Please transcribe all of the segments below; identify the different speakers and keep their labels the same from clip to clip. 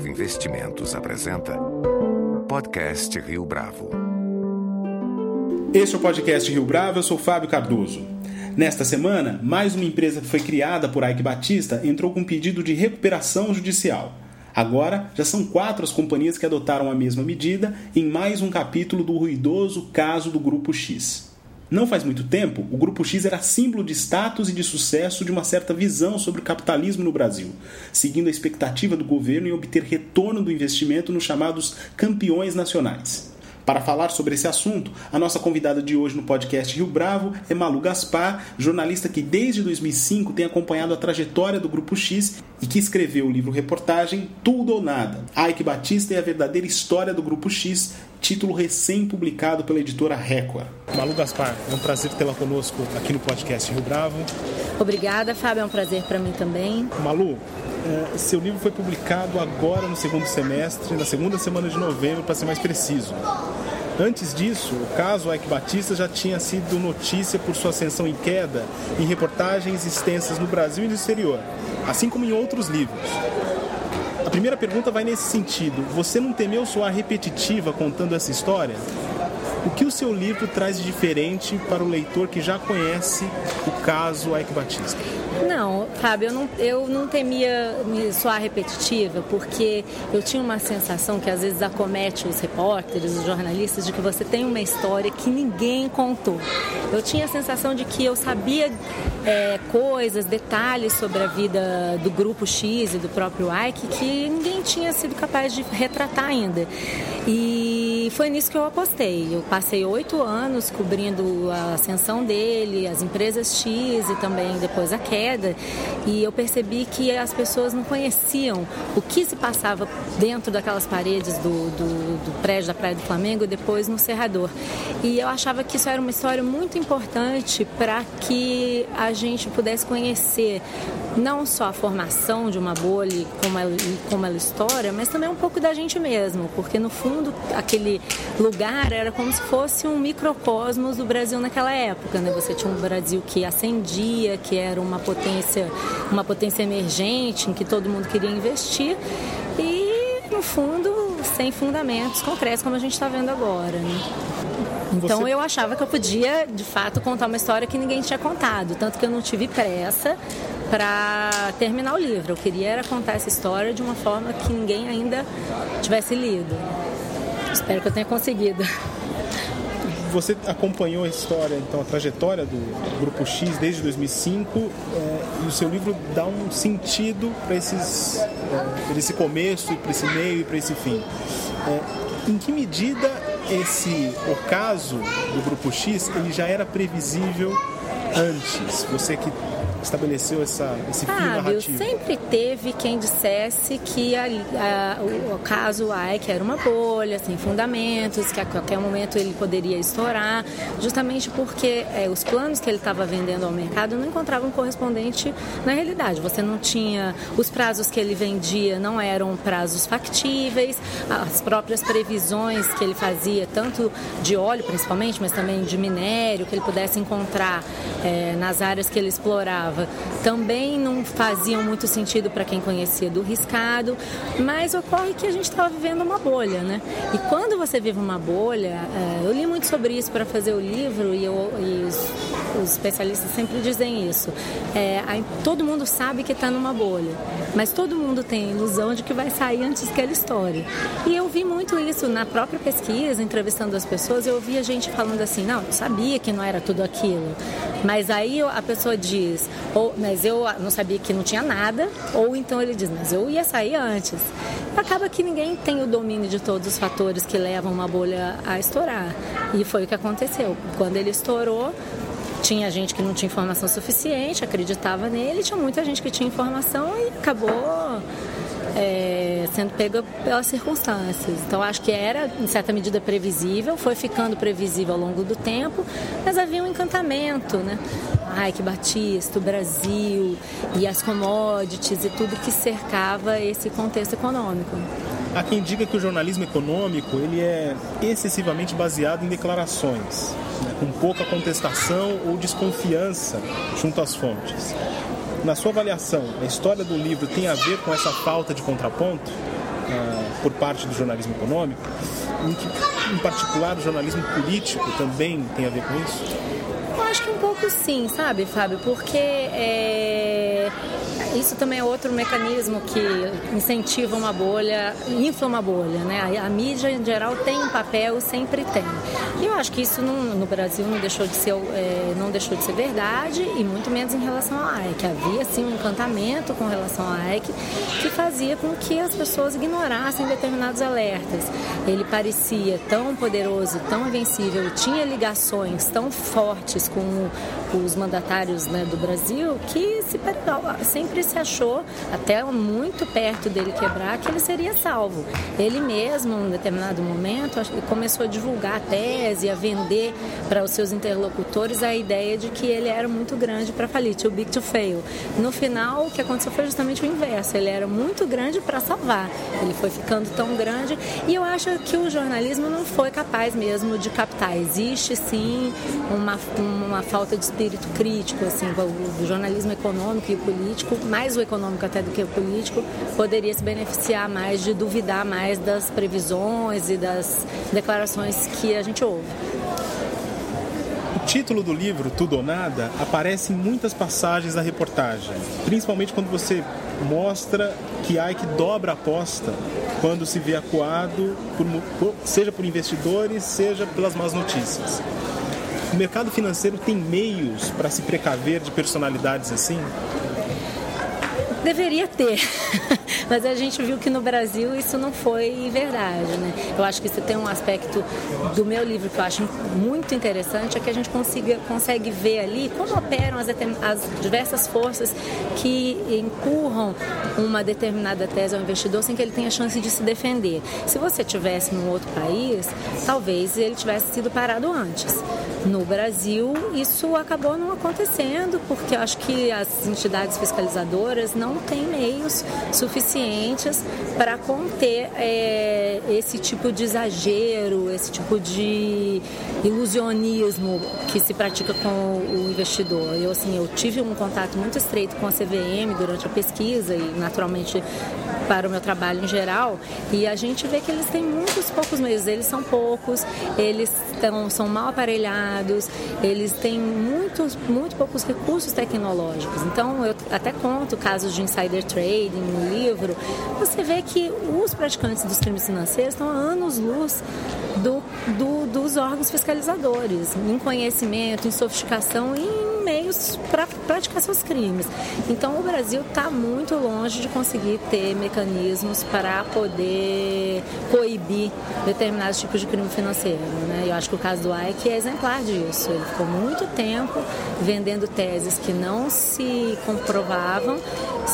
Speaker 1: Bravo Investimentos apresenta Podcast Rio Bravo.
Speaker 2: Este é o podcast Rio Bravo, eu sou Fábio Cardoso. Nesta semana, mais uma empresa que foi criada por Ike Batista entrou com um pedido de recuperação judicial. Agora, já são quatro as companhias que adotaram a mesma medida em mais um capítulo do ruidoso caso do Grupo X. Não faz muito tempo, o Grupo X era símbolo de status e de sucesso de uma certa visão sobre o capitalismo no Brasil, seguindo a expectativa do governo em obter retorno do investimento nos chamados campeões nacionais. Para falar sobre esse assunto, a nossa convidada de hoje no podcast Rio Bravo é Malu Gaspar, jornalista que desde 2005 tem acompanhado a trajetória do Grupo X e que escreveu o livro reportagem Tudo ou Nada. Ike Batista é a verdadeira história do Grupo X, título recém-publicado pela editora Record. Malu Gaspar, é um prazer tê-la conosco aqui no podcast Rio Bravo.
Speaker 3: Obrigada, Fábio, é um prazer para mim também.
Speaker 2: Malu, seu livro foi publicado agora no segundo semestre, na segunda semana de novembro, para ser mais preciso. Antes disso, o caso Ike Batista já tinha sido notícia por sua ascensão em queda em reportagens extensas no Brasil e no exterior, assim como em outros livros. A primeira pergunta vai nesse sentido: você não temeu soar repetitiva contando essa história? O que o seu livro traz de diferente para o leitor que já conhece o caso Ike Batista?
Speaker 3: Não, Fábio, eu não, eu não temia me soar repetitiva, porque eu tinha uma sensação que às vezes acomete os repórteres, os jornalistas, de que você tem uma história que ninguém contou. Eu tinha a sensação de que eu sabia é, coisas, detalhes sobre a vida do grupo X e do próprio Ike que ninguém tinha sido capaz de retratar ainda. E foi nisso que eu apostei. Eu passei oito anos cobrindo a ascensão dele, as empresas X e também depois a queda. E eu percebi que as pessoas não conheciam o que se passava dentro daquelas paredes do, do, do prédio da Praia do Flamengo e depois no Cerrador. E eu achava que isso era uma história muito importante para que a gente pudesse conhecer não só a formação de uma bolha como ela, como ela estoura, mas também um pouco da gente mesmo, porque no fundo aquele lugar era como se fosse um microcosmos do Brasil naquela época, né? Você tinha um Brasil que ascendia, que era uma potência, uma potência emergente em que todo mundo queria investir e no fundo sem fundamentos concretos como a gente está vendo agora. Né? Então eu achava que eu podia, de fato, contar uma história que ninguém tinha contado, tanto que eu não tive pressa para terminar o livro. Eu queria era contar essa história de uma forma que ninguém ainda tivesse lido. Espero que eu tenha conseguido.
Speaker 2: Você acompanhou a história, então, a trajetória do Grupo X desde 2005 é, e o seu livro dá um sentido para é, esse começo, para esse meio e para esse fim. É, em que medida esse ocaso do Grupo X ele já era previsível antes? Você que estabeleceu essa, esse fio
Speaker 3: ah,
Speaker 2: narrativo?
Speaker 3: sempre teve quem dissesse que a, a, o, o, caso Ike era uma bolha, sem fundamentos, que a qualquer momento ele poderia estourar, justamente porque é, os planos que ele estava vendendo ao mercado não encontravam correspondente na realidade. Você não tinha, os prazos que ele vendia não eram prazos factíveis, as próprias previsões que ele fazia, tanto de óleo principalmente, mas também de minério, que ele pudesse encontrar é, nas áreas que ele explorava também não faziam muito sentido para quem conhecia do riscado, mas ocorre que a gente estava vivendo uma bolha, né? E quando você vive uma bolha, é, eu li muito sobre isso para fazer o livro e, eu, e os, os, especialistas sempre dizem isso. É, todo mundo sabe que está numa bolha, mas todo mundo tem a ilusão de que vai sair antes que ela estoure. E eu vi muito isso na própria pesquisa, entrevistando as pessoas, eu ouvia gente falando assim, não, eu sabia que não era tudo aquilo. Mas aí a pessoa diz, ou, mas eu não sabia que não tinha nada, ou então ele diz, mas eu ia sair antes. Acaba que ninguém tem o domínio de todos os fatores que levam uma bolha a estourar. E foi o que aconteceu. Quando ele estourou, tinha gente que não tinha informação suficiente, acreditava nele, tinha muita gente que tinha informação e acabou é, sendo pega pelas circunstâncias. Então acho que era, em certa medida, previsível, foi ficando previsível ao longo do tempo, mas havia um encantamento, né? Ai, que Batista, o Brasil e as commodities e tudo que cercava esse contexto econômico.
Speaker 2: Há quem diga que o jornalismo econômico ele é excessivamente baseado em declarações, né, com pouca contestação ou desconfiança junto às fontes. Na sua avaliação, a história do livro tem a ver com essa falta de contraponto? uh, por parte do jornalismo econômico, em que, em particular, o jornalismo político também tem a ver com isso?
Speaker 3: Acho que um pouco sim, sabe, Fábio? Porque é, isso também é outro mecanismo que incentiva uma bolha, infla uma bolha, né? A, a mídia em geral tem um papel, sempre tem. E eu acho que isso não, no Brasil não deixou de ser, é, não deixou de ser verdade e muito menos em relação à AEC. Havia sim um encantamento com relação à AEC que fazia com que as pessoas ignorassem determinados alertas. Ele parecia tão poderoso, tão invencível, tinha ligações tão fortes com os mandatários né, do Brasil que se, sempre sempre se achou, até muito perto dele quebrar, que ele seria salvo. Ele mesmo, em um determinado momento, começou a divulgar a tese, a vender para os seus interlocutores a ideia de que ele era muito grande para falir, too big to fail. No final, o que aconteceu foi justamente o inverso. Ele era muito grande para salvar. Ele foi ficando tão grande e eu acho que o jornalismo não foi capaz mesmo de captar. Existe sim uma, uma falta de espírito crítico, assim, o jornalismo econômico e político mais o econômico até do que o político, poderia se beneficiar mais de duvidar mais das previsões e das declarações que a gente ouve.
Speaker 2: O título do livro, Tudo ou Nada, aparece em muitas passagens da reportagem, principalmente quando você mostra que Ike dobra a aposta quando se vê acuado, por, seja por investidores, seja pelas más notícias. O mercado financeiro tem meios para se precaver de personalidades assim?
Speaker 3: Deveria ter, mas a gente viu que no Brasil isso não foi verdade, né? Eu acho que isso tem um aspecto do meu livro que eu acho muito interessante, é que a gente consiga, consegue ver ali como operam as, as diversas forças que empurram uma determinada tese ao investidor sem que ele tenha chance de se defender. Se você tivesse num outro país, talvez ele tivesse sido parado antes. No Brasil, isso acabou não acontecendo, porque eu acho que as entidades fiscalizadoras não têm meios suficientes para conter é, esse tipo de exagero, esse tipo de ilusionismo que se pratica com o investidor. Eu, assim, eu tive um contato muito estreito com a CVM durante a pesquisa e, naturalmente, para o meu trabalho em geral, e a gente vê que eles têm muitos poucos meios, eles são poucos, eles tão, são mal aparelhados, eles têm muitos, muito poucos recursos tecnológicos. Então, eu até conto casos de insider trading no livro, você vê que os praticantes dos crimes financeiros estão a anos-luz do, do, dos órgãos fiscalizadores, em conhecimento, em sofisticação e em meios para praticar seus crimes. Então o Brasil está muito longe de conseguir ter mecanismos para poder coibir determinados tipos de crime financeiro. Né? Eu acho que o caso do Ike é exemplar disso. Ele ficou muito tempo vendendo teses que não se comprovavam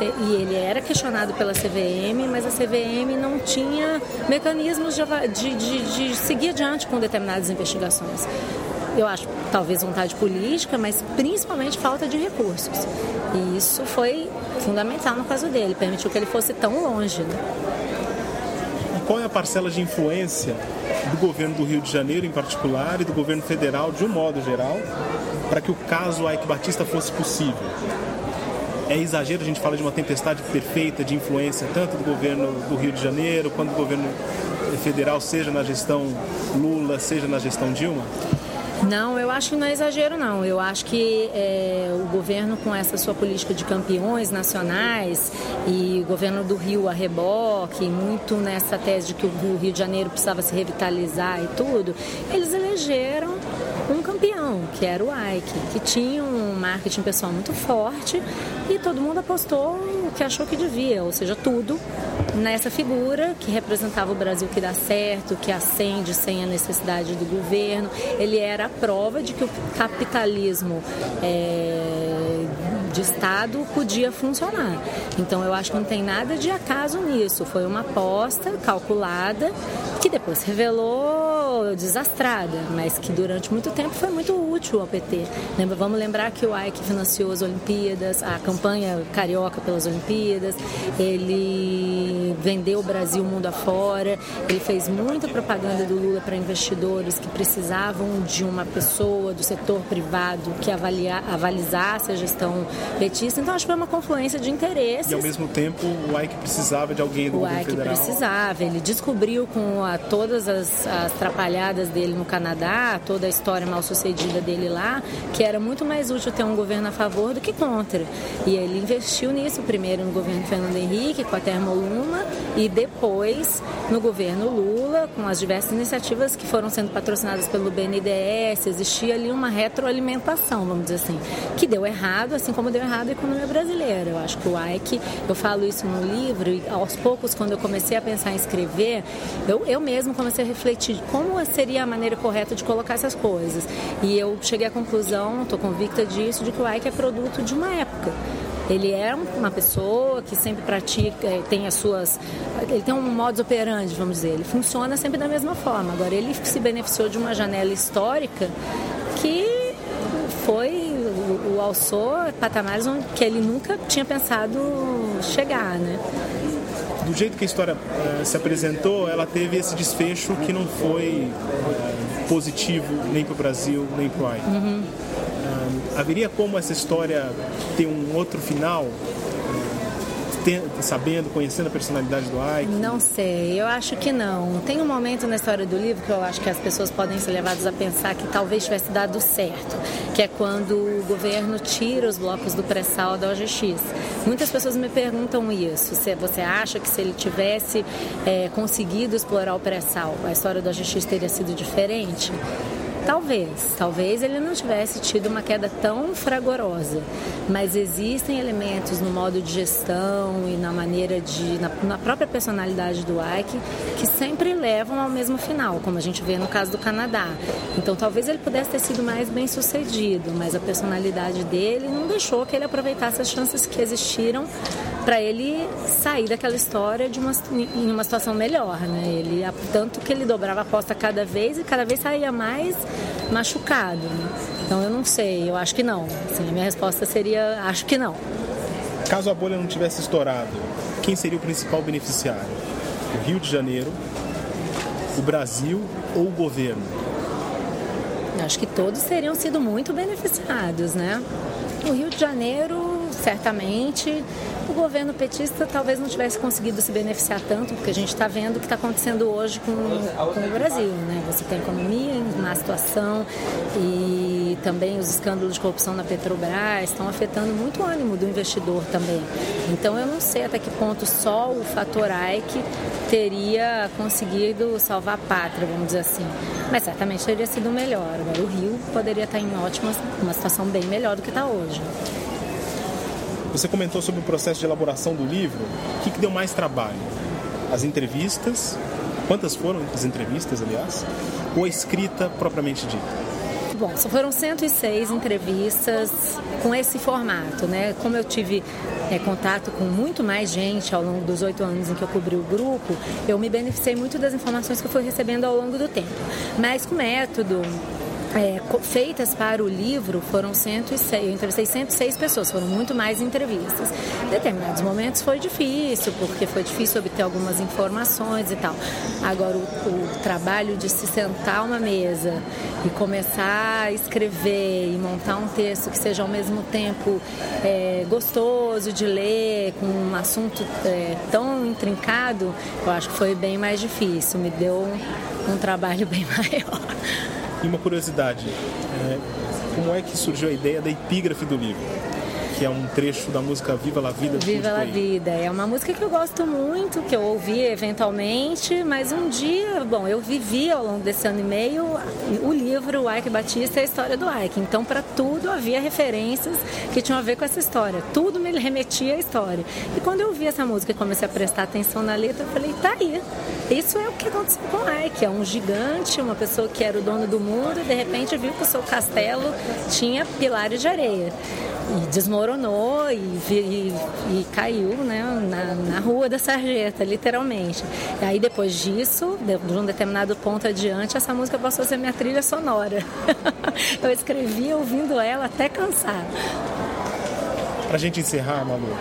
Speaker 3: e ele era questionado pela CVM, mas a CVM não tinha mecanismos de, de, de, de seguir adiante com determinadas investigações eu acho, talvez vontade política, mas principalmente falta de recursos. E isso foi fundamental no caso dele, permitiu que ele fosse tão longe. Né?
Speaker 2: E qual é a parcela de influência do governo do Rio de Janeiro, em particular, e do governo federal, de um modo geral, para que o caso Ike Batista fosse possível? É exagero a gente falar de uma tempestade perfeita de influência, tanto do governo do Rio de Janeiro, quanto do governo federal, seja na gestão Lula, seja na gestão Dilma?
Speaker 3: Não, eu acho que não é exagero, não. Eu acho que é, o governo, com essa sua política de campeões nacionais e o governo do Rio a reboque, muito nessa tese de que o Rio de Janeiro precisava se revitalizar e tudo, eles elegeram um campeão, que era o Ike, que tinha marketing pessoal muito forte e todo mundo apostou o que achou que devia, ou seja, tudo nessa figura que representava o Brasil que dá certo, que acende sem a necessidade do governo. Ele era a prova de que o capitalismo é, de Estado podia funcionar. Então eu acho que não tem nada de acaso nisso. Foi uma aposta calculada que depois se desastrada, mas que durante muito tempo foi muito útil ao PT. Vamos lembrar que o Ike financiou as Olimpíadas, a campanha carioca pelas Olimpíadas, ele vendeu o Brasil mundo afora, ele fez muita propaganda do Lula para investidores que precisavam de uma pessoa do setor privado que avaliar, avalizasse a gestão petista. Então acho que foi uma confluência de interesses.
Speaker 2: E ao mesmo tempo o Ike precisava de alguém do
Speaker 3: o
Speaker 2: governo
Speaker 3: Ike
Speaker 2: federal.
Speaker 3: precisava. Ele descobriu com a, todas as, as trapalhadas dele no Canadá, toda a história mal sucedida dele lá, que era muito mais útil ter um governo a favor do que contra. E ele investiu nisso primeiro no governo Fernando Henrique com a Termoluma e depois no governo Lula com as diversas iniciativas que foram sendo patrocinadas pelo BNDES. Existia ali uma retroalimentação, vamos dizer assim, que deu errado, assim como deu errado a economia brasileira. Eu acho que o Ike, eu falo isso no livro e aos poucos quando eu comecei a pensar em escrever, eu, eu mesmo comecei a refletir como seria a maneira correta de colocar essas coisas. E eu cheguei à conclusão, estou convicta disso, de que o Ike é produto de uma época. Ele é uma pessoa que sempre pratica, eh, tem as suas. Ele tem um modus operandi, vamos dizer. Ele funciona sempre da mesma forma. Agora, ele se beneficiou de uma janela histórica que foi. O, alçou patamares que ele nunca tinha pensado chegar, né?
Speaker 2: Do jeito que a história uh, se apresentou, ela teve esse desfecho que não foi uh, positivo nem para o Brasil, nem para o. Uhum. Uh, haveria como essa história ter um outro final? Sabendo, conhecendo a personalidade do Ike?
Speaker 3: Não sei, eu acho que não. Tem um momento na história do livro que eu acho que as pessoas podem ser levadas a pensar que talvez tivesse dado certo, que é quando o governo tira os blocos do pré-sal da OGX. Muitas pessoas me perguntam isso. Se você acha que se ele tivesse é, conseguido explorar o pré-sal, a história do OGX teria sido diferente? Talvez, talvez ele não tivesse tido uma queda tão fragorosa, mas existem elementos no modo de gestão e na maneira de, na, na, própria personalidade do Ike, que sempre levam ao mesmo final, como a gente vê no caso do Canadá. Então talvez ele pudesse ter sido mais bem sucedido, mas a personalidade dele não deixou que ele aproveitasse as chances que existiram para ele sair daquela história de uma, em uma situação melhor, né? Ele tanto que ele dobrava a aposta cada vez e cada vez saía mais machucado. Né? Então eu não sei, eu acho que não. Assim, a minha resposta seria acho que não.
Speaker 2: Caso a bolha não tivesse estourado, quem seria o principal beneficiário? O Rio de Janeiro, o Brasil ou o governo?
Speaker 3: Acho que todos teriam sido muito beneficiados, né? O Rio de Janeiro, certamente, o governo petista talvez não tivesse conseguido se beneficiar tanto, porque a gente está vendo o que está acontecendo hoje com, com o Brasil. Né? Você tem a economia em má situação e também os escândalos de corrupção na Petrobras estão afetando muito o ânimo do investidor também. Então eu não sei até que ponto só o fator Ike teria conseguido salvar a pátria, vamos dizer assim. Mas certamente teria sido melhor. O Rio poderia estar em ótima, uma situação bem melhor do que está hoje.
Speaker 2: Você comentou sobre o processo de elaboração do livro. O que, que deu mais trabalho? As entrevistas? Quantas foram as entrevistas, aliás? Ou a escrita propriamente dita?
Speaker 3: Bom, foram 106 entrevistas com esse formato, né? Como eu tive é, contato com muito mais gente ao longo dos oito anos em que eu cobri o grupo, eu me beneficiei muito das informações que eu fui recebendo ao longo do tempo. Mas com método, é, feitas para o livro foram 106, eu entrevistei 106 pessoas, foram muito mais entrevistas. Em determinados momentos foi difícil, porque foi difícil obter algumas informações e tal. Agora, o, o trabalho de se sentar uma mesa e começar a escrever e montar um texto que seja ao mesmo tempo é, gostoso de ler, com um assunto é, tão intrincado, eu acho que foi bem mais difícil, me deu um, um trabalho bem maior.
Speaker 2: E uma curiosidade, é, como é que surgiu a ideia da epígrafe do livro? Que é um trecho da música Viva la Vida.
Speaker 3: Viva la Vida. É uma música que eu gosto muito, que eu ouvi eventualmente, mas um dia, bom, eu vivi ao longo desse ano e meio o livro O Ike Batista e a história do Ike. Então, para tudo havia referências que tinham a ver com essa história. Tudo me remetia à história. E quando eu ouvi essa música e comecei a prestar atenção na letra, eu falei, tá aí. Isso é o que aconteceu com o Ike. É um gigante, uma pessoa que era o dono do mundo e de repente viu que o seu castelo tinha pilares de areia. E desmoronou e, e, e caiu né, na, na, rua da sarjeta, literalmente. E aí depois disso, de um determinado ponto adiante, essa música passou a ser minha trilha sonora. Eu escrevi ouvindo ela até cansar.
Speaker 2: Pra gente encerrar, Malu,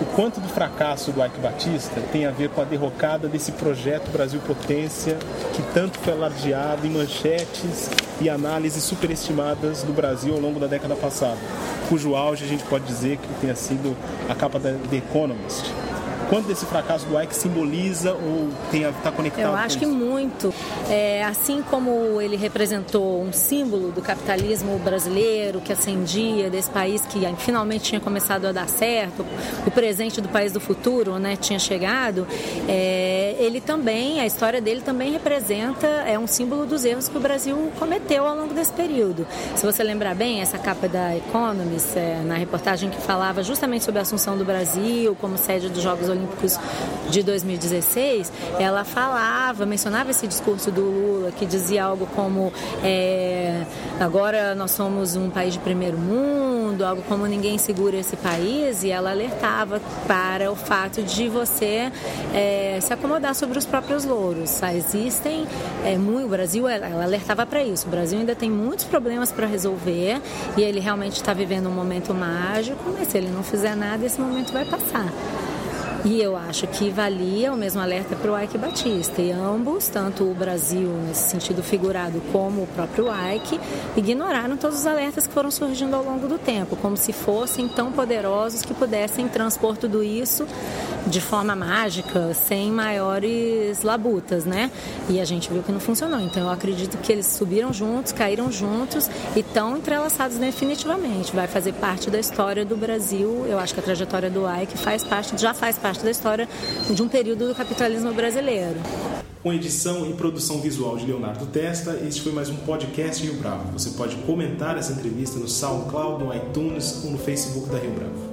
Speaker 2: o quanto do fracasso do Ike Batista tem a ver com a derrocada desse projeto Brasil Potência, que tanto foi alardeado em manchetes e análises superestimadas do Brasil ao longo da década passada, cujo auge a gente pode dizer que tenha sido a capa da The Economist quanto desse fracasso do Ike simboliza ou está conectado?
Speaker 3: Eu acho que muito. É, assim como ele representou um símbolo do capitalismo brasileiro que ascendia desse país que finalmente tinha começado a dar certo, o presente do país do futuro, né, tinha chegado. É, ele também, a história dele também representa é um símbolo dos erros que o Brasil cometeu ao longo desse período. Se você lembrar bem, essa capa da Economist, é, na reportagem que falava justamente sobre a assunção do Brasil como sede dos Jogos Olímpicos Olímpicos de 2016, ela falava, mencionava esse discurso do Lula que dizia algo como é, agora nós somos um país de primeiro mundo, algo como ninguém segura esse país, e ela alertava para o fato de você é, se acomodar sobre os próprios louros. Existem é, muito, o Brasil, ela alertava para isso. O Brasil ainda tem muitos problemas para resolver e ele realmente está vivendo um momento mágico, mas se ele não fizer nada, esse momento vai passar. E eu acho que valia o mesmo alerta para o Ike Batista. E ambos, tanto o Brasil nesse sentido figurado como o próprio Ike, ignoraram todos os alertas que foram surgindo ao longo do tempo, como se fossem tão poderosos que pudessem transpor tudo isso de forma mágica, sem maiores labutas, né? E a gente viu que não funcionou. Então eu acredito que eles subiram juntos, caíram juntos e estão entrelaçados definitivamente. Vai fazer parte da história do Brasil. Eu acho que a trajetória do Ike faz parte, já faz parte da história de um período do capitalismo brasileiro.
Speaker 2: Com edição e produção visual de Leonardo Testa, este foi mais um podcast Rio Bravo. Você pode comentar essa entrevista no SoundCloud, no iTunes ou no Facebook da Rio Bravo.